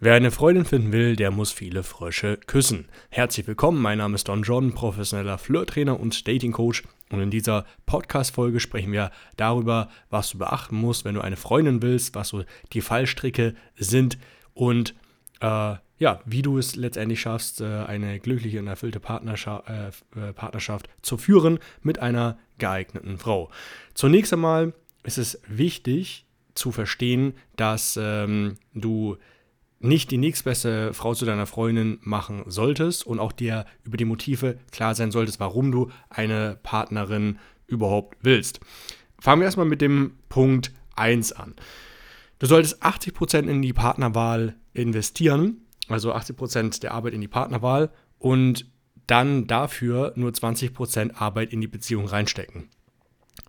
Wer eine Freundin finden will, der muss viele Frösche küssen. Herzlich willkommen, mein Name ist Don John, professioneller Flirttrainer und Datingcoach. Und in dieser Podcast-Folge sprechen wir darüber, was du beachten musst, wenn du eine Freundin willst, was so die Fallstricke sind und äh, ja, wie du es letztendlich schaffst, äh, eine glückliche und erfüllte Partnerschaft, äh, äh, Partnerschaft zu führen mit einer geeigneten Frau. Zunächst einmal ist es wichtig zu verstehen, dass ähm, du nicht die nächstbeste Frau zu deiner Freundin machen solltest und auch dir über die Motive klar sein solltest, warum du eine Partnerin überhaupt willst. Fangen wir erstmal mit dem Punkt 1 an. Du solltest 80% in die Partnerwahl investieren, also 80% der Arbeit in die Partnerwahl und dann dafür nur 20% Arbeit in die Beziehung reinstecken.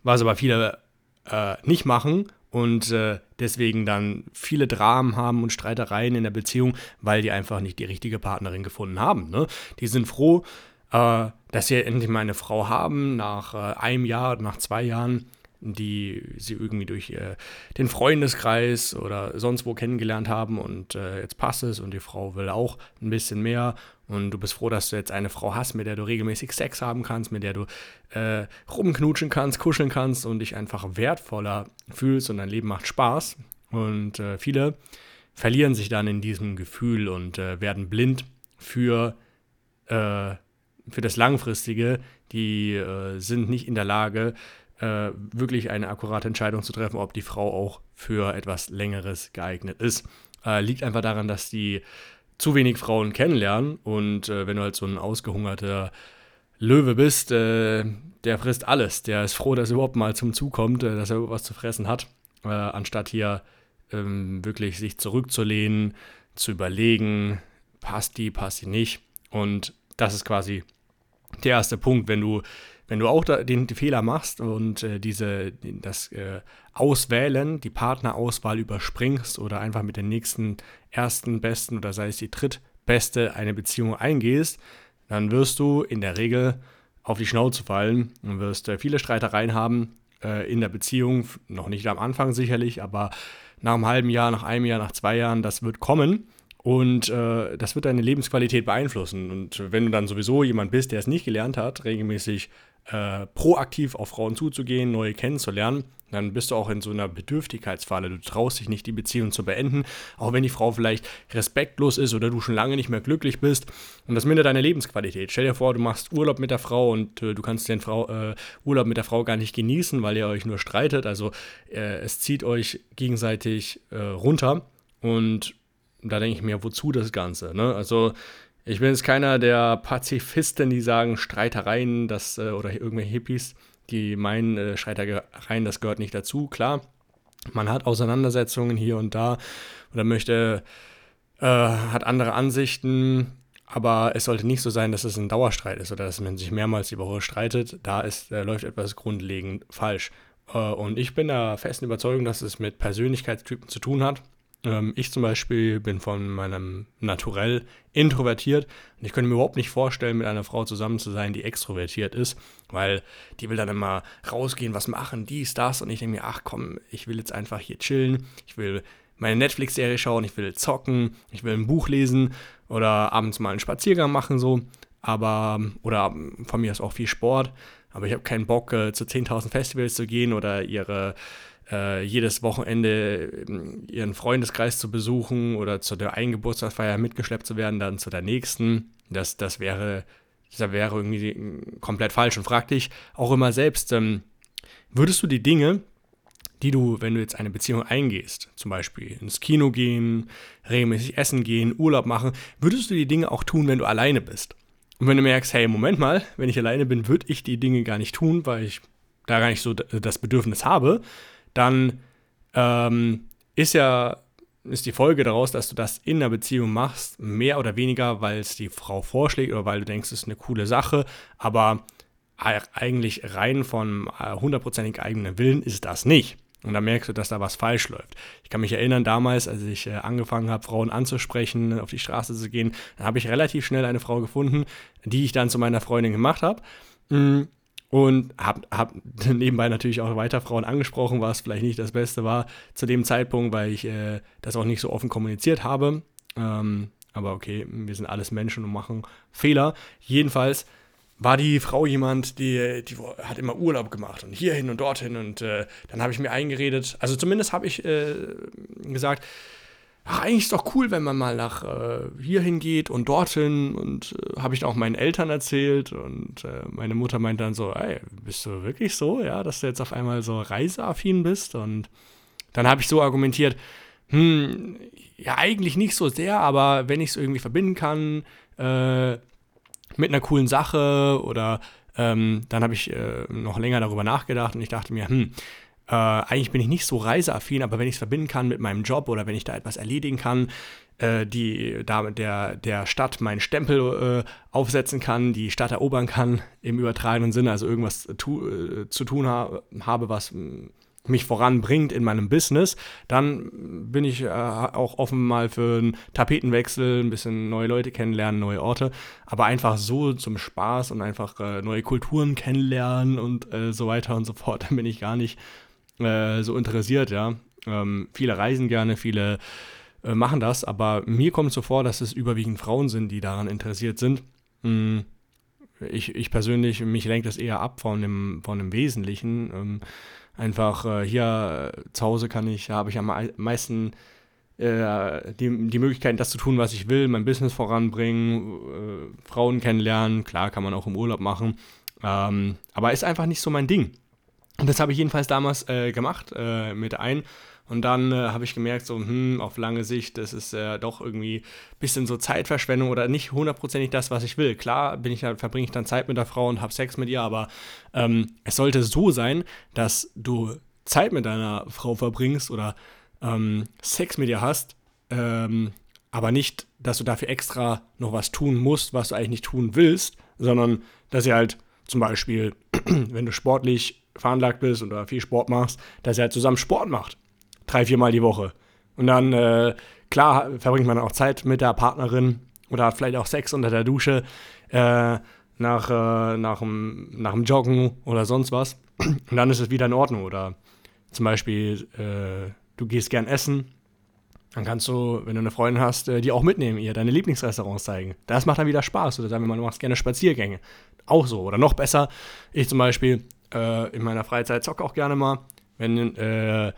Was aber viele äh, nicht machen und äh, deswegen dann viele Dramen haben und Streitereien in der Beziehung, weil die einfach nicht die richtige Partnerin gefunden haben. Ne? Die sind froh, äh, dass sie endlich mal eine Frau haben, nach äh, einem Jahr, nach zwei Jahren, die sie irgendwie durch äh, den Freundeskreis oder sonst wo kennengelernt haben und äh, jetzt passt es und die Frau will auch ein bisschen mehr und du bist froh, dass du jetzt eine Frau hast, mit der du regelmäßig Sex haben kannst, mit der du äh, rumknutschen kannst, kuscheln kannst und dich einfach wertvoller fühlst und dein Leben macht Spaß und äh, viele verlieren sich dann in diesem Gefühl und äh, werden blind für äh, für das Langfristige, die äh, sind nicht in der Lage, äh, wirklich eine akkurate Entscheidung zu treffen, ob die Frau auch für etwas Längeres geeignet ist. Äh, liegt einfach daran, dass die zu wenig Frauen kennenlernen und äh, wenn du halt so ein ausgehungerter Löwe bist, äh, der frisst alles. Der ist froh, dass er überhaupt mal zum Zug kommt, äh, dass er was zu fressen hat, äh, anstatt hier ähm, wirklich sich zurückzulehnen, zu überlegen, passt die, passt die nicht. Und das ist quasi der erste Punkt, wenn du wenn du auch den, den Fehler machst und äh, diese, das äh, Auswählen, die Partnerauswahl überspringst oder einfach mit den nächsten ersten, besten oder sei es die drittbeste eine Beziehung eingehst, dann wirst du in der Regel auf die Schnauze fallen und wirst äh, viele Streitereien haben äh, in der Beziehung, noch nicht am Anfang sicherlich, aber nach einem halben Jahr, nach einem Jahr, nach zwei Jahren, das wird kommen. Und äh, das wird deine Lebensqualität beeinflussen. Und wenn du dann sowieso jemand bist, der es nicht gelernt hat, regelmäßig äh, proaktiv auf Frauen zuzugehen, neue kennenzulernen, dann bist du auch in so einer Bedürftigkeitsfalle. Du traust dich nicht, die Beziehung zu beenden, auch wenn die Frau vielleicht respektlos ist oder du schon lange nicht mehr glücklich bist. Und das mindert deine Lebensqualität. Stell dir vor, du machst Urlaub mit der Frau und äh, du kannst den Frau, äh, Urlaub mit der Frau gar nicht genießen, weil ihr euch nur streitet. Also äh, es zieht euch gegenseitig äh, runter. Und da denke ich mir, wozu das Ganze? Ne? Also ich bin jetzt keiner der Pazifisten, die sagen, Streitereien das, äh, oder irgendwelche Hippies, die meinen, äh, Streitereien, das gehört nicht dazu. Klar, man hat Auseinandersetzungen hier und da oder möchte, äh, hat andere Ansichten, aber es sollte nicht so sein, dass es ein Dauerstreit ist oder dass man sich mehrmals die Woche streitet. Da ist, äh, läuft etwas grundlegend falsch. Äh, und ich bin der festen Überzeugung, dass es mit Persönlichkeitstypen zu tun hat. Ähm, ich zum Beispiel bin von meinem Naturell introvertiert und ich könnte mir überhaupt nicht vorstellen, mit einer Frau zusammen zu sein, die extrovertiert ist, weil die will dann immer rausgehen, was machen, dies, das und ich denke mir, ach komm, ich will jetzt einfach hier chillen, ich will meine Netflix-Serie schauen, ich will zocken, ich will ein Buch lesen oder abends mal einen Spaziergang machen so, aber oder von mir ist auch viel Sport, aber ich habe keinen Bock äh, zu 10.000 Festivals zu gehen oder ihre äh, jedes Wochenende ähm, ihren Freundeskreis zu besuchen oder zu der einen Geburtstagsfeier mitgeschleppt zu werden, dann zu der nächsten. Das, das wäre, das wäre irgendwie komplett falsch. Und frag dich auch immer selbst, ähm, würdest du die Dinge, die du, wenn du jetzt eine Beziehung eingehst, zum Beispiel ins Kino gehen, regelmäßig essen gehen, Urlaub machen, würdest du die Dinge auch tun, wenn du alleine bist? Und wenn du merkst, hey, Moment mal, wenn ich alleine bin, würde ich die Dinge gar nicht tun, weil ich da gar nicht so das Bedürfnis habe, dann ähm, ist ja ist die Folge daraus, dass du das in der Beziehung machst, mehr oder weniger, weil es die Frau vorschlägt oder weil du denkst, es ist eine coole Sache, aber eigentlich rein von äh, hundertprozentig eigenen Willen ist das nicht. Und da merkst du, dass da was falsch läuft. Ich kann mich erinnern, damals, als ich äh, angefangen habe, Frauen anzusprechen, auf die Straße zu gehen, dann habe ich relativ schnell eine Frau gefunden, die ich dann zu meiner Freundin gemacht habe. Und habe hab nebenbei natürlich auch weiter Frauen angesprochen, was vielleicht nicht das Beste war zu dem Zeitpunkt, weil ich äh, das auch nicht so offen kommuniziert habe. Ähm, aber okay, wir sind alles Menschen und machen Fehler. Jedenfalls war die Frau jemand, die, die hat immer Urlaub gemacht und hierhin und dorthin und äh, dann habe ich mir eingeredet, also zumindest habe ich äh, gesagt, ach, eigentlich ist doch cool, wenn man mal nach äh, hierhin geht und dorthin und äh, habe ich auch meinen Eltern erzählt und äh, meine Mutter meint dann so, ey, bist du wirklich so, ja, dass du jetzt auf einmal so reiseaffin bist? Und dann habe ich so argumentiert, hm, ja, eigentlich nicht so sehr, aber wenn ich es irgendwie verbinden kann, äh, mit einer coolen Sache oder ähm, dann habe ich äh, noch länger darüber nachgedacht und ich dachte mir, hm, äh, eigentlich bin ich nicht so reiseaffin, aber wenn ich es verbinden kann mit meinem Job oder wenn ich da etwas erledigen kann, äh, die da der, der Stadt meinen Stempel äh, aufsetzen kann, die Stadt erobern kann im übertragenen Sinne, also irgendwas tu, äh, zu tun ha habe, was mich voranbringt in meinem Business, dann bin ich äh, auch offen mal für einen Tapetenwechsel, ein bisschen neue Leute kennenlernen, neue Orte, aber einfach so zum Spaß und einfach äh, neue Kulturen kennenlernen und äh, so weiter und so fort, dann bin ich gar nicht äh, so interessiert, ja. Ähm, viele reisen gerne, viele äh, machen das, aber mir kommt so vor, dass es überwiegend Frauen sind, die daran interessiert sind. Hm ich, ich persönlich, mich lenkt das eher ab von dem, von dem Wesentlichen. Ähm, Einfach äh, hier äh, zu Hause kann ich, habe ich am meisten äh, die, die Möglichkeit, das zu tun, was ich will, mein Business voranbringen, äh, Frauen kennenlernen. Klar, kann man auch im Urlaub machen. Ähm, aber ist einfach nicht so mein Ding. Und das habe ich jedenfalls damals äh, gemacht äh, mit ein. Und dann äh, habe ich gemerkt, so, hm, auf lange Sicht, das ist äh, doch irgendwie ein bisschen so Zeitverschwendung oder nicht hundertprozentig das, was ich will. Klar bin ich, verbringe ich dann Zeit mit der Frau und habe Sex mit ihr, aber ähm, es sollte so sein, dass du Zeit mit deiner Frau verbringst oder ähm, Sex mit ihr hast, ähm, aber nicht, dass du dafür extra noch was tun musst, was du eigentlich nicht tun willst, sondern dass ihr halt zum Beispiel, wenn du sportlich veranlagt bist oder viel Sport machst, dass ihr halt zusammen Sport macht drei, viermal die Woche. Und dann, äh, klar, verbringt man auch Zeit mit der Partnerin oder hat vielleicht auch Sex unter der Dusche äh, nach, äh, nach, dem, nach dem Joggen oder sonst was. Und dann ist es wieder in Ordnung. Oder zum Beispiel, äh, du gehst gern essen. Dann kannst du, wenn du eine Freundin hast, äh, die auch mitnehmen, ihr deine Lieblingsrestaurants zeigen. Das macht dann wieder Spaß. Oder sagen wir mal, du machst gerne Spaziergänge. Auch so. Oder noch besser, ich zum Beispiel äh, in meiner Freizeit zocke auch gerne mal. Wenn äh,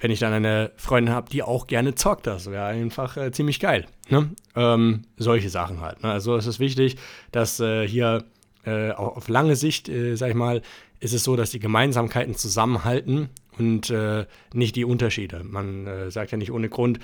wenn ich dann eine Freundin habe, die auch gerne zockt, das wäre einfach äh, ziemlich geil. Ne? Ähm, solche Sachen halt. Ne? Also es ist wichtig, dass äh, hier äh, auch auf lange Sicht, äh, sag ich mal, ist es so, dass die Gemeinsamkeiten zusammenhalten und äh, nicht die Unterschiede. Man äh, sagt ja nicht ohne Grund,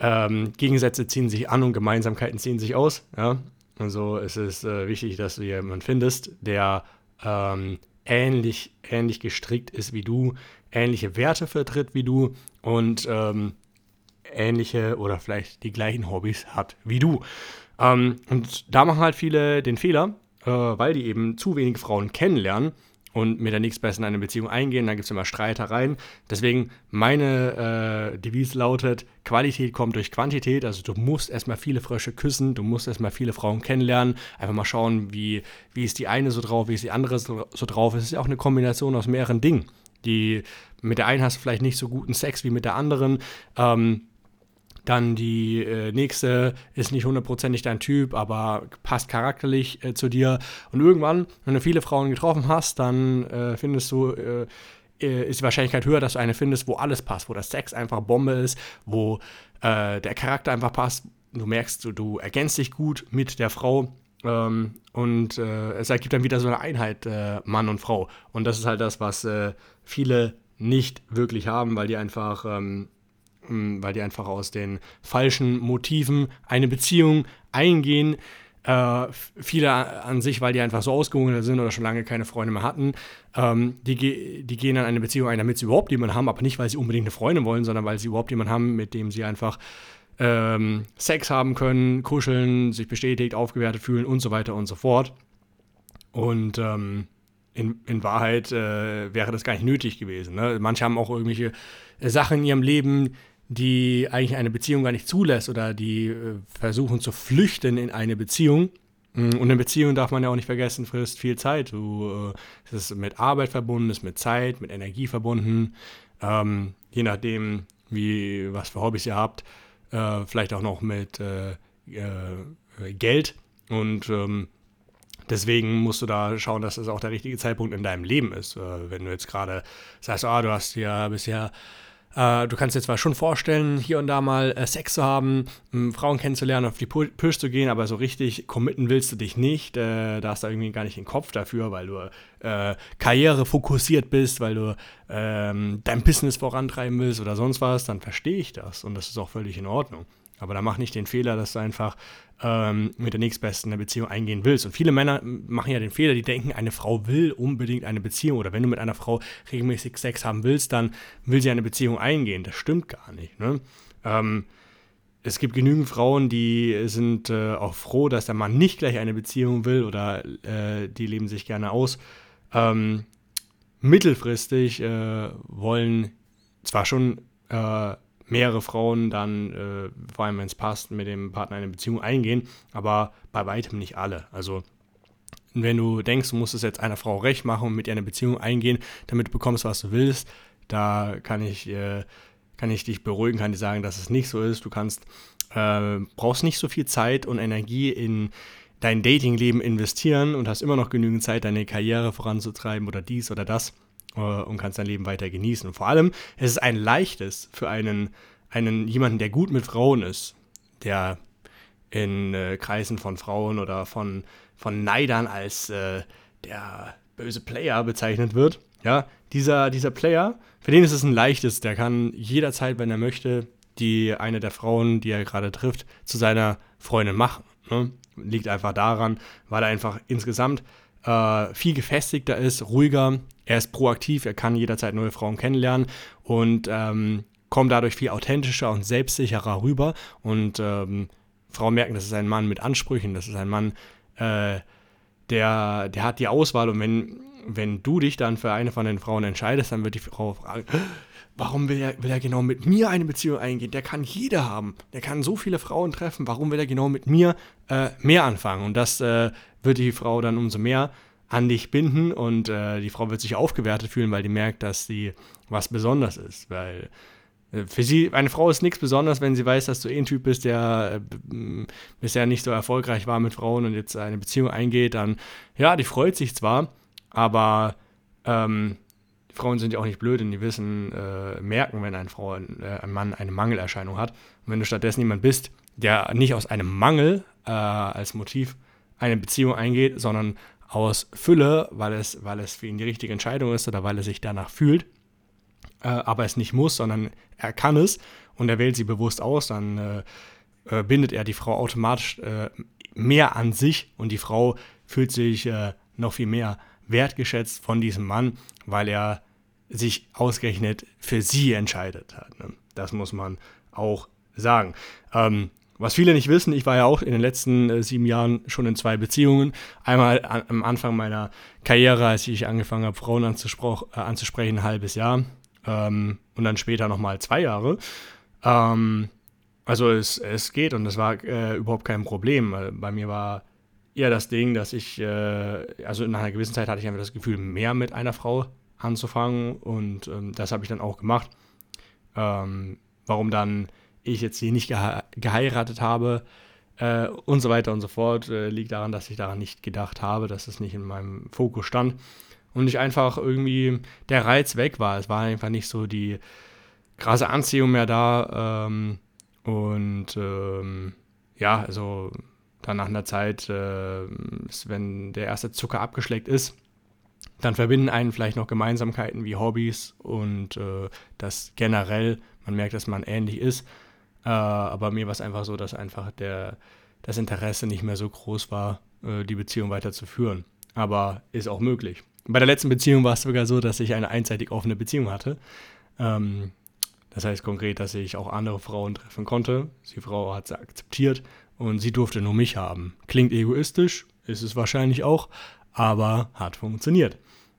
ähm, Gegensätze ziehen sich an und Gemeinsamkeiten ziehen sich aus. Ja? Also es ist wichtig, dass du jemanden findest, der ähm, ähnlich, ähnlich gestrickt ist wie du, ähnliche Werte vertritt wie du und ähm, ähnliche oder vielleicht die gleichen Hobbys hat wie du. Ähm, und da machen halt viele den Fehler, äh, weil die eben zu wenig Frauen kennenlernen und mit der nächstbesten eine Beziehung eingehen, dann gibt es immer Streitereien. Deswegen meine äh, Devise lautet, Qualität kommt durch Quantität, also du musst erstmal viele Frösche küssen, du musst erstmal viele Frauen kennenlernen, einfach mal schauen, wie, wie ist die eine so drauf, wie ist die andere so, so drauf. Es ist ja auch eine Kombination aus mehreren Dingen. Die, mit der einen hast du vielleicht nicht so guten Sex wie mit der anderen. Ähm, dann die äh, nächste ist nicht hundertprozentig dein Typ, aber passt charakterlich äh, zu dir. Und irgendwann, wenn du viele Frauen getroffen hast, dann äh, findest du, äh, äh, ist die Wahrscheinlichkeit höher, dass du eine findest, wo alles passt, wo der Sex einfach Bombe ist, wo äh, der Charakter einfach passt. Du merkst, du, du ergänzt dich gut mit der Frau. Ähm, und es ergibt dann wieder so eine Einheit, Mann und Frau. Und das ist halt das, was viele nicht wirklich haben, weil die einfach, ähm, hm, weil die einfach aus den falschen Motiven eine Beziehung eingehen. Äh, viele an sich, weil die einfach so ausgehungert sind oder schon lange keine Freunde mehr hatten, ähm, die, die gehen dann eine Beziehung ein, damit sie überhaupt jemanden haben, aber nicht, weil sie unbedingt eine Freundin wollen, sondern weil sie überhaupt jemanden haben, mit dem sie einfach ähm, Sex haben können, kuscheln, sich bestätigt, aufgewertet fühlen und so weiter und so fort. Und ähm, in, in Wahrheit äh, wäre das gar nicht nötig gewesen. Ne? Manche haben auch irgendwelche Sachen in ihrem Leben, die eigentlich eine Beziehung gar nicht zulässt oder die äh, versuchen zu flüchten in eine Beziehung. Mm, und eine Beziehung darf man ja auch nicht vergessen, frisst viel Zeit. Du, äh, es ist mit Arbeit verbunden, ist mit Zeit, mit Energie verbunden. Ähm, je nachdem, wie, was für Hobbys ihr habt, äh, vielleicht auch noch mit äh, Geld und ähm, Deswegen musst du da schauen, dass das auch der richtige Zeitpunkt in deinem Leben ist. wenn du jetzt gerade sagst, ah, du hast ja bisher äh, du kannst dir zwar schon vorstellen, hier und da mal äh, Sex zu haben, ähm, Frauen kennenzulernen, auf die Pirsch zu gehen, aber so richtig committen willst du dich nicht. Äh, da hast du irgendwie gar nicht den Kopf dafür, weil du äh, Karriere fokussiert bist, weil du ähm, dein Business vorantreiben willst oder sonst was, dann verstehe ich das und das ist auch völlig in Ordnung. Aber da mach nicht den Fehler, dass du einfach ähm, mit der nächstbesten eine Beziehung eingehen willst. Und viele Männer machen ja den Fehler, die denken, eine Frau will unbedingt eine Beziehung. Oder wenn du mit einer Frau regelmäßig Sex haben willst, dann will sie eine Beziehung eingehen. Das stimmt gar nicht. Ne? Ähm, es gibt genügend Frauen, die sind äh, auch froh, dass der Mann nicht gleich eine Beziehung will oder äh, die leben sich gerne aus. Ähm, mittelfristig äh, wollen zwar schon äh, mehrere Frauen dann, äh, vor allem wenn es passt, mit dem Partner eine Beziehung eingehen, aber bei weitem nicht alle. Also wenn du denkst, du musst es jetzt einer Frau recht machen und mit ihr eine Beziehung eingehen, damit du bekommst, was du willst, da kann ich, äh, kann ich dich beruhigen, kann dir sagen, dass es nicht so ist. Du kannst, äh, brauchst nicht so viel Zeit und Energie in dein Datingleben investieren und hast immer noch genügend Zeit, deine Karriere voranzutreiben oder dies oder das. Äh, und kannst dein Leben weiter genießen. Und vor allem, es ist ein leichtes für einen, einen jemanden, der gut mit Frauen ist, der in äh, Kreisen von Frauen oder von, von Neidern als äh, der böse Player bezeichnet wird. Ja, dieser, dieser Player, für den ist es ein leichtes, der kann jederzeit, wenn er möchte, die eine der Frauen, die er gerade trifft, zu seiner Freundin machen. Ne? Liegt einfach daran, weil er einfach insgesamt äh, viel gefestigter ist, ruhiger. Er ist proaktiv, er kann jederzeit neue Frauen kennenlernen und ähm, kommt dadurch viel authentischer und selbstsicherer rüber. Und ähm, Frauen merken, das ist ein Mann mit Ansprüchen, das ist ein Mann, äh, der, der hat die Auswahl. Und wenn, wenn du dich dann für eine von den Frauen entscheidest, dann wird die Frau fragen, warum will er, will er genau mit mir eine Beziehung eingehen? Der kann jede haben. Der kann so viele Frauen treffen. Warum will er genau mit mir äh, mehr anfangen? Und das äh, wird die Frau dann umso mehr an dich binden und äh, die Frau wird sich aufgewertet fühlen, weil die merkt, dass sie was Besonderes ist. Weil äh, für sie, eine Frau ist nichts Besonderes, wenn sie weiß, dass du eh ein Typ bist, der äh, bisher nicht so erfolgreich war mit Frauen und jetzt eine Beziehung eingeht, dann, ja, die freut sich zwar, aber ähm, Frauen sind ja auch nicht blöd und die wissen, äh, merken, wenn eine Frau, äh, ein Mann eine Mangelerscheinung hat. Und wenn du stattdessen jemand bist, der nicht aus einem Mangel äh, als Motiv eine Beziehung eingeht, sondern aus Fülle, weil es, weil es für ihn die richtige Entscheidung ist oder weil er sich danach fühlt, äh, aber es nicht muss, sondern er kann es und er wählt sie bewusst aus, dann äh, äh, bindet er die Frau automatisch mehr an sich und die Frau fühlt sich noch viel mehr wertgeschätzt von diesem Mann, weil er sich ausgerechnet für sie entscheidet hat. Ne? Das muss man auch sagen. Ähm, was viele nicht wissen, ich war ja auch in den letzten äh, sieben Jahren schon in zwei Beziehungen. Einmal an, am Anfang meiner Karriere, als ich angefangen habe, Frauen äh, anzusprechen, ein halbes Jahr. Ähm, und dann später nochmal zwei Jahre. Ähm, also es, es geht und das war äh, überhaupt kein Problem. Bei mir war eher das Ding, dass ich, äh, also nach einer gewissen Zeit hatte ich einfach das Gefühl, mehr mit einer Frau anzufangen und ähm, das habe ich dann auch gemacht. Ähm, warum dann ich jetzt hier nicht gehe geheiratet habe äh, und so weiter und so fort, äh, liegt daran, dass ich daran nicht gedacht habe, dass es nicht in meinem Fokus stand und ich einfach irgendwie der Reiz weg war. Es war einfach nicht so die krasse Anziehung mehr da ähm, und ähm, ja, also dann nach einer Zeit, äh, wenn der erste Zucker abgeschleckt ist, dann verbinden einen vielleicht noch Gemeinsamkeiten wie Hobbys und äh, das generell, man merkt, dass man ähnlich ist. Äh, aber mir war es einfach so, dass einfach der, das Interesse nicht mehr so groß war, äh, die Beziehung weiterzuführen. Aber ist auch möglich. Bei der letzten Beziehung war es sogar so, dass ich eine einseitig offene Beziehung hatte. Ähm, das heißt konkret, dass ich auch andere Frauen treffen konnte. Die Frau hat es akzeptiert und sie durfte nur mich haben. Klingt egoistisch, ist es wahrscheinlich auch, aber hat funktioniert.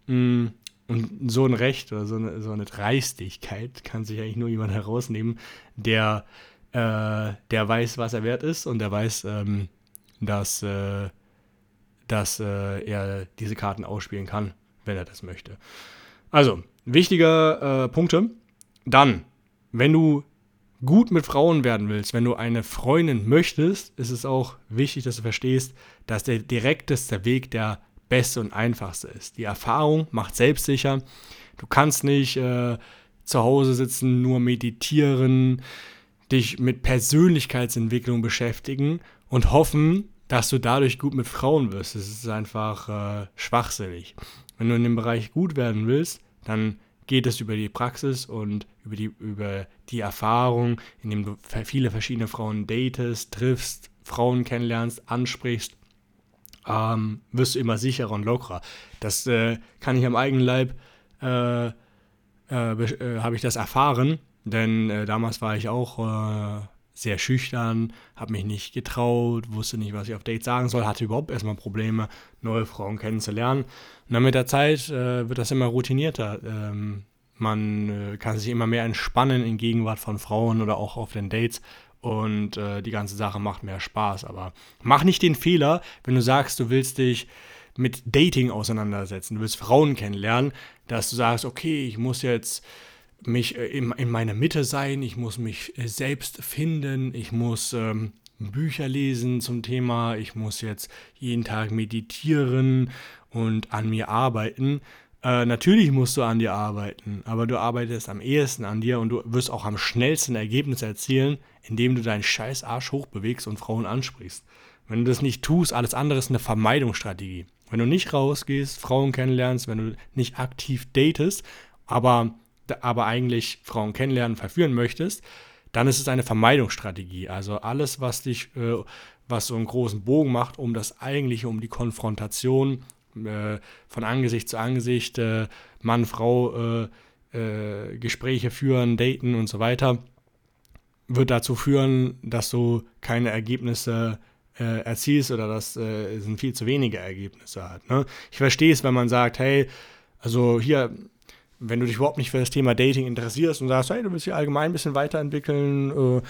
Mm, und so ein Recht oder so eine, so eine Dreistigkeit kann sich eigentlich nur jemand herausnehmen, der äh, der weiß, was er wert ist und der weiß, ähm, dass, äh, dass äh, er diese Karten ausspielen kann, wenn er das möchte. Also, wichtige äh, Punkte. Dann, wenn du gut mit Frauen werden willst, wenn du eine Freundin möchtest, ist es auch wichtig, dass du verstehst, dass der direkteste Weg der beste und einfachste ist. Die Erfahrung macht selbstsicher. Du kannst nicht äh, zu Hause sitzen, nur meditieren, dich mit Persönlichkeitsentwicklung beschäftigen und hoffen, dass du dadurch gut mit Frauen wirst. Das ist einfach äh, schwachsinnig. Wenn du in dem Bereich gut werden willst, dann geht es über die Praxis und über die, über die Erfahrung, indem du viele verschiedene Frauen datest, triffst, Frauen kennenlernst, ansprichst, ähm, wirst du immer sicherer und lockerer. Das äh, kann ich am eigenen Leib, äh, äh, äh habe ich das erfahren, denn äh, damals war ich auch äh, sehr schüchtern, habe mich nicht getraut, wusste nicht, was ich auf Dates sagen soll, hatte überhaupt erstmal Probleme, neue Frauen kennenzulernen. Und dann mit der Zeit äh, wird das immer routinierter. Ähm, man äh, kann sich immer mehr entspannen in Gegenwart von Frauen oder auch auf den Dates und äh, die ganze Sache macht mehr Spaß. Aber mach nicht den Fehler, wenn du sagst, du willst dich mit Dating auseinandersetzen, du willst Frauen kennenlernen, dass du sagst, okay, ich muss jetzt mich äh, in, in meiner Mitte sein, ich muss mich äh, selbst finden, ich muss ähm, Bücher lesen zum Thema, ich muss jetzt jeden Tag meditieren und an mir arbeiten. Äh, natürlich musst du an dir arbeiten, aber du arbeitest am ehesten an dir und du wirst auch am schnellsten Ergebnisse erzielen, indem du deinen scheiß Arsch hochbewegst und Frauen ansprichst. Wenn du das nicht tust, alles andere ist eine Vermeidungsstrategie. Wenn du nicht rausgehst, Frauen kennenlernst, wenn du nicht aktiv datest, aber aber eigentlich Frauen kennenlernen, verführen möchtest, dann ist es eine Vermeidungsstrategie. Also alles, was dich, äh, was so einen großen Bogen macht, um das eigentliche, um die Konfrontation äh, von Angesicht zu Angesicht, äh, Mann, Frau, äh, äh, Gespräche führen, daten und so weiter, wird dazu führen, dass du keine Ergebnisse äh, erzielst oder dass es sind viel zu wenige Ergebnisse hat. Ne? Ich verstehe es, wenn man sagt, hey, also hier, wenn du dich überhaupt nicht für das Thema Dating interessierst und sagst, hey, du willst dich allgemein ein bisschen weiterentwickeln, äh,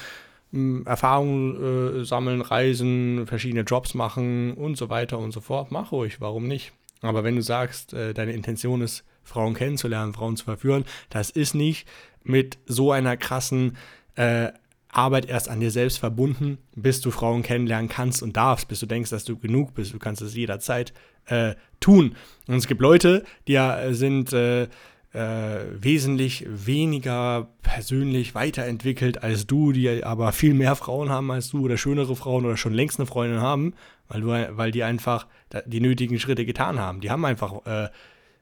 Erfahrungen äh, sammeln, reisen, verschiedene Jobs machen und so weiter und so fort, mach ruhig, warum nicht? Aber wenn du sagst, äh, deine Intention ist, Frauen kennenzulernen, Frauen zu verführen, das ist nicht mit so einer krassen äh, Arbeit erst an dir selbst verbunden, bis du Frauen kennenlernen kannst und darfst, bis du denkst, dass du genug bist. Du kannst es jederzeit äh, tun. Und es gibt Leute, die ja äh, sind äh, wesentlich weniger persönlich weiterentwickelt als du, die aber viel mehr Frauen haben als du oder schönere Frauen oder schon längst eine Freundin haben, weil, du, weil die einfach die nötigen Schritte getan haben. Die haben einfach äh,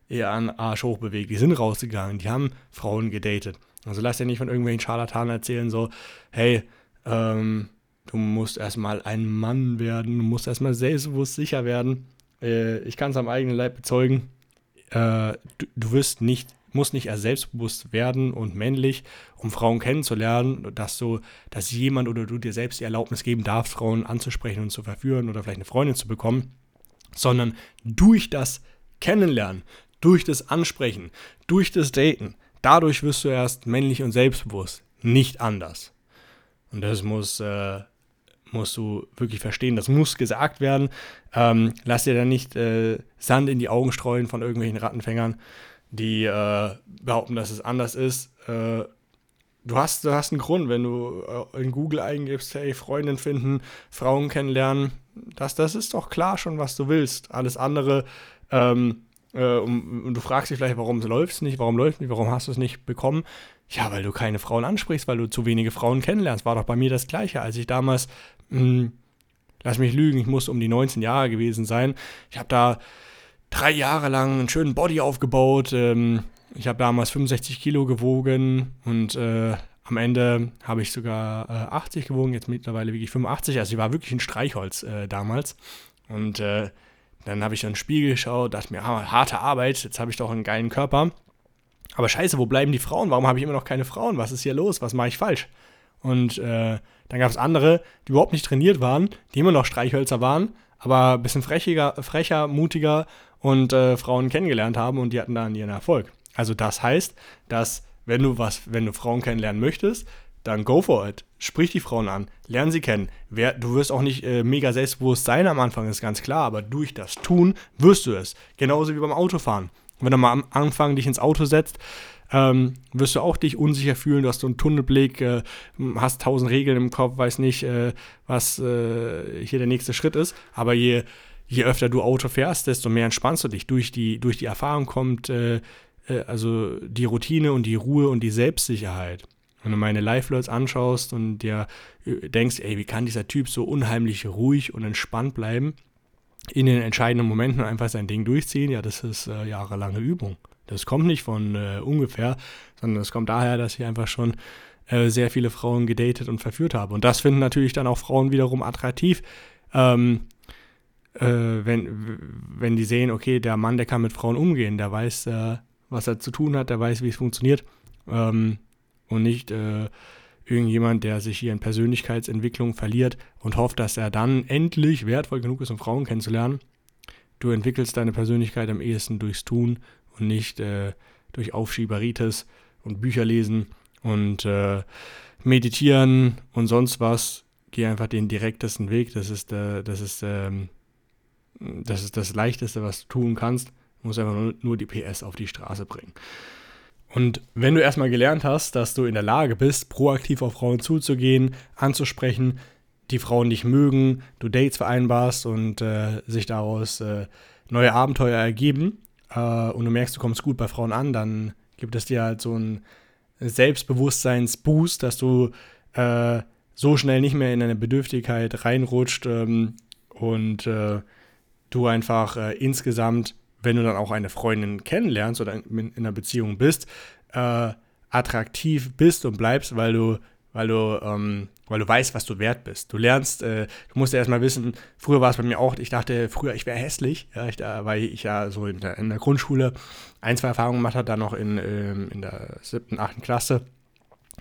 eher an Arsch hochbewegt, die sind rausgegangen, die haben Frauen gedatet. Also lass dir nicht von irgendwelchen Scharlatanen erzählen, so, hey, ähm, du musst erstmal ein Mann werden, du musst erstmal selbstbewusst sicher werden. Äh, ich kann es am eigenen Leib bezeugen. Äh, du, du wirst nicht muss nicht erst selbstbewusst werden und männlich, um Frauen kennenzulernen, dass du, dass jemand oder du dir selbst die Erlaubnis geben darfst, Frauen anzusprechen und zu verführen oder vielleicht eine Freundin zu bekommen, sondern durch das Kennenlernen, durch das Ansprechen, durch das Daten, dadurch wirst du erst männlich und selbstbewusst, nicht anders. Und das muss, äh, musst du wirklich verstehen, das muss gesagt werden. Ähm, lass dir da nicht äh, Sand in die Augen streuen von irgendwelchen Rattenfängern die äh, behaupten, dass es anders ist. Äh, du, hast, du hast einen Grund, wenn du äh, in Google eingibst, hey, Freundin finden, Frauen kennenlernen, das, das ist doch klar schon, was du willst. Alles andere, ähm, äh, und, und, du fragst dich vielleicht, warum läuft es nicht, warum läuft nicht, warum hast du es nicht bekommen? Ja, weil du keine Frauen ansprichst, weil du zu wenige Frauen kennenlernst. War doch bei mir das Gleiche, als ich damals, mh, hm, lass mich lügen, ich muss um die 19 Jahre gewesen sein. Ich habe da drei Jahre lang einen schönen Body aufgebaut. Ähm, ich habe damals 65 Kilo gewogen und äh, am Ende habe ich sogar äh, 80 gewogen, jetzt mittlerweile wirklich 85. Also ich war wirklich ein Streichholz äh, damals. Und äh, dann habe ich in den Spiegel geschaut, dachte mir, ah, harte Arbeit, jetzt habe ich doch einen geilen Körper. Aber scheiße, wo bleiben die Frauen? Warum habe ich immer noch keine Frauen? Was ist hier los? Was mache ich falsch? Und äh, dann gab es andere, die überhaupt nicht trainiert waren, die immer noch Streichhölzer waren, aber ein bisschen frechiger, frecher, mutiger und äh, Frauen kennengelernt haben und die hatten dann ihren Erfolg. Also das heißt, dass wenn du was, wenn du Frauen kennenlernen möchtest, dann go for it. Sprich die Frauen an, lern sie kennen. Wer, du wirst auch nicht äh, mega selbstbewusst sein am Anfang, ist ganz klar, aber durch das Tun wirst du es. Genauso wie beim Autofahren. Wenn du mal am Anfang dich ins Auto setzt, ähm, wirst du auch dich unsicher fühlen, du hast so einen Tunnelblick, äh, hast tausend Regeln im Kopf, weiß nicht, äh, was äh, hier der nächste Schritt ist. Aber je, je öfter du Auto fährst, desto mehr entspannst du dich. Durch die, durch die Erfahrung kommt äh, äh, also die Routine und die Ruhe und die Selbstsicherheit. Wenn du meine Live-Learns anschaust und dir äh, denkst, ey, wie kann dieser Typ so unheimlich ruhig und entspannt bleiben, in den entscheidenden Momenten einfach sein Ding durchziehen, ja, das ist äh, jahrelange Übung. Das kommt nicht von äh, ungefähr, sondern das kommt daher, dass ich einfach schon äh, sehr viele Frauen gedatet und verführt habe. Und das finden natürlich dann auch Frauen wiederum attraktiv, ähm, äh, wenn, wenn die sehen, okay, der Mann, der kann mit Frauen umgehen, der weiß, äh, was er zu tun hat, der weiß, wie es funktioniert. Ähm, und nicht äh, irgendjemand, der sich hier in Persönlichkeitsentwicklung verliert und hofft, dass er dann endlich wertvoll genug ist, um Frauen kennenzulernen. Du entwickelst deine Persönlichkeit am ehesten durchs Tun und nicht äh, durch Aufschieberitis und Bücher lesen und äh, meditieren und sonst was. Geh einfach den direktesten Weg. Das ist, äh, das ist, ähm, das ist das Leichteste, was du tun kannst. Du musst einfach nur, nur die PS auf die Straße bringen. Und wenn du erstmal gelernt hast, dass du in der Lage bist, proaktiv auf Frauen zuzugehen, anzusprechen, die Frauen dich mögen, du Dates vereinbarst und äh, sich daraus äh, neue Abenteuer ergeben äh, und du merkst, du kommst gut bei Frauen an, dann gibt es dir halt so einen Selbstbewusstseinsboost, dass du äh, so schnell nicht mehr in eine Bedürftigkeit reinrutscht ähm, und äh, du einfach äh, insgesamt wenn du dann auch eine Freundin kennenlernst oder in, einer Beziehung bist, äh, attraktiv bist und bleibst, weil du, weil du, ähm, weil du weißt, was du wert bist. Du lernst, äh, du musst ja erstmal wissen, früher war es bei mir auch, ich dachte früher, ich wäre hässlich, ja, ich, da, weil ich ja so in der, in der Grundschule ein, zwei Erfahrungen gemacht habe, dann noch in, ähm, in der siebten, achten Klasse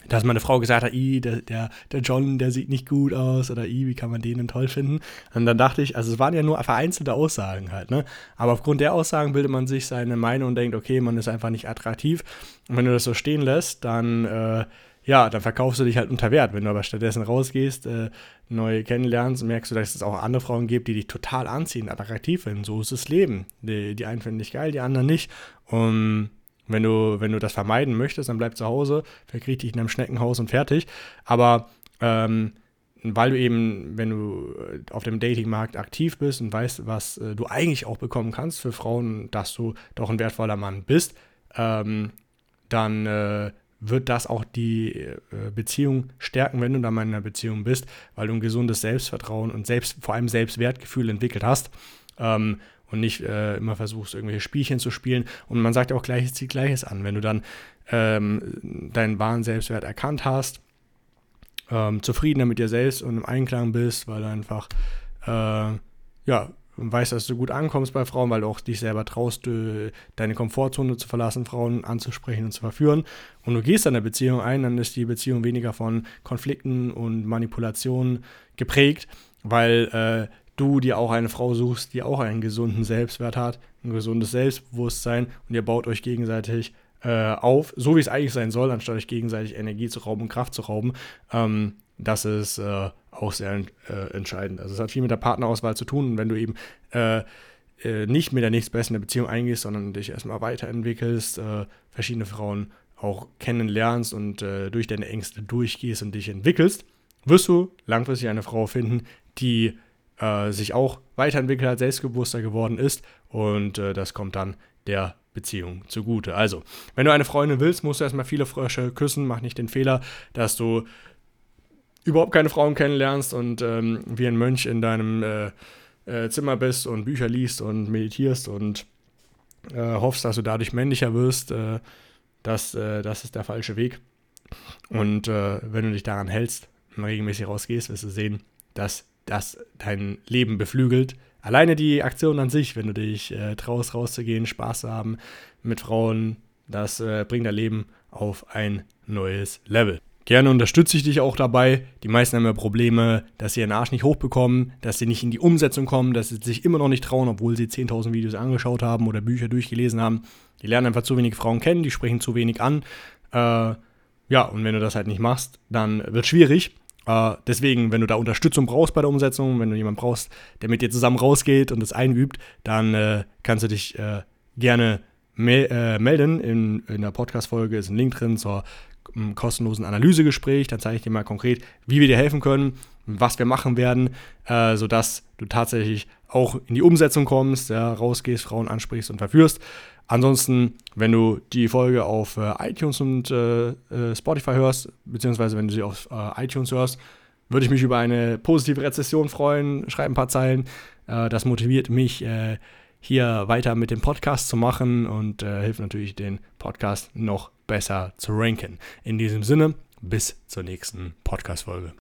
dass meine Frau gesagt hat, I, der, der, der John, der sieht nicht gut aus oder I, wie kann man den denn toll finden? Und dann dachte ich, also es waren ja nur vereinzelte Aussagen halt, ne? Aber aufgrund der Aussagen bildet man sich seine Meinung und denkt, okay, man ist einfach nicht attraktiv. Und wenn du das so stehen lässt, dann, äh, ja, dann verkaufst du dich halt unter Wert. Wenn du aber stattdessen rausgehst, äh, neu kennenlernst, merkst du, dass es auch andere Frauen gibt, die dich total anziehen, attraktiv finden. So ist das Leben. Die, die einen finden dich geil, die anderen nicht. Und wenn du, wenn du das vermeiden möchtest, dann bleib zu Hause, verkriech dich in einem Schneckenhaus und fertig. Aber ähm, weil du eben, wenn du äh, auf dem Datingmarkt aktiv bist und weißt, was äh, du eigentlich auch bekommen kannst für Frauen, dass du doch ein wertvoller Mann bist, ähm, dann äh, wird das auch die äh, Beziehung stärken, wenn du dann mal in einer Beziehung bist, weil du ein gesundes Selbstvertrauen und selbst, vor allem Selbstwertgefühl entwickelt hast. Ähm, und nicht äh, immer versuchst, irgendwelche Spielchen zu spielen. Und man sagt auch Gleiches zieht Gleiches an. Wenn du dann ähm, deinen wahren Selbstwert erkannt hast, ähm, zufriedener mit dir selbst und im Einklang bist, weil du einfach, äh, ja, weißt, dass du gut ankommst bei Frauen, weil du auch dich selber traust, äh, deine Komfortzone zu verlassen, Frauen anzusprechen und zu verführen. Und du gehst in eine Beziehung ein, dann ist die Beziehung weniger von Konflikten und Manipulationen geprägt, weil äh, du dir auch eine Frau suchst, die auch einen gesunden Selbstwert hat, ein gesundes Selbstbewusstsein und ihr baut euch gegenseitig äh, auf, so wie es eigentlich sein soll, anstatt euch gegenseitig Energie zu rauben und Kraft zu rauben. Ähm, das ist äh, auch sehr äh, entscheidend. Also es hat viel mit der Partnerauswahl zu tun und wenn du eben äh, äh, nicht mit der nächstbesten Beziehung eingehst, sondern dich erstmal weiterentwickelst, äh, verschiedene Frauen auch kennenlernst und durch deine Ängste durchgehst und dich entwickelst, wirst du langfristig eine Frau finden, die äh, sich auch weiterentwickelt hat, selbstbewusster geworden ist und äh, das kommt dann der Beziehung zugute. Also, wenn du eine Freundin willst, musst du erstmal viele Frösche küssen. Mach nicht den Fehler, dass du überhaupt keine Frauen kennenlernst und ähm, wie ein Mönch in deinem äh, äh, Zimmer bist und Bücher liest und meditierst und äh, hoffst, dass du dadurch männlicher wirst. Äh, das, äh, das ist der falsche Weg. Und wenn du dich daran hältst und regelmäßig rausgehst, wirst du sehen, dass das dein Leben beflügelt. Alleine die Aktion an sich, wenn du dich äh, traust, rauszugehen, Spaß zu haben mit Frauen, das äh, bringt dein Leben auf ein neues Level. Gerne unterstütze ich dich auch dabei. Die meisten haben ja Probleme, dass sie ihren Arsch nicht hochbekommen, dass sie nicht in die Umsetzung kommen, dass sie sich immer noch nicht trauen, obwohl sie 10.000 Videos angeschaut haben oder Bücher durchgelesen haben. Die lernen einfach zu wenig Frauen kennen, die sprechen zu wenig an. Äh, ja, und wenn du das halt nicht machst, dann wird es schwierig. Uh, deswegen, wenn du da Unterstützung brauchst bei der Umsetzung, wenn du jemanden brauchst, der mit dir zusammen rausgeht und es einübt, dann äh, kannst du dich äh, gerne me äh, melden. In, in der Podcast-Folge ist ein Link drin zur kostenlosen Analysegespräch. Da zeige ich dir mal konkret, wie wir dir helfen können, was wir machen werden, äh, sodass du tatsächlich auch in die Umsetzung kommst, ja, rausgehst, Frauen ansprichst und verführst. Ansonsten, wenn du die Folge auf äh, iTunes und äh, äh Spotify hörst, beziehungsweise wenn du sie auf äh, iTunes hörst, würde ich mich über eine positive Rezession freuen. Schreib ein paar Zeilen. Äh, das motiviert mich, hier weiter mit dem Podcast zu machen und hilft natürlich, den Podcast noch besser zu ranken. In diesem Sinne, bis zur nächsten Podcast-Folge.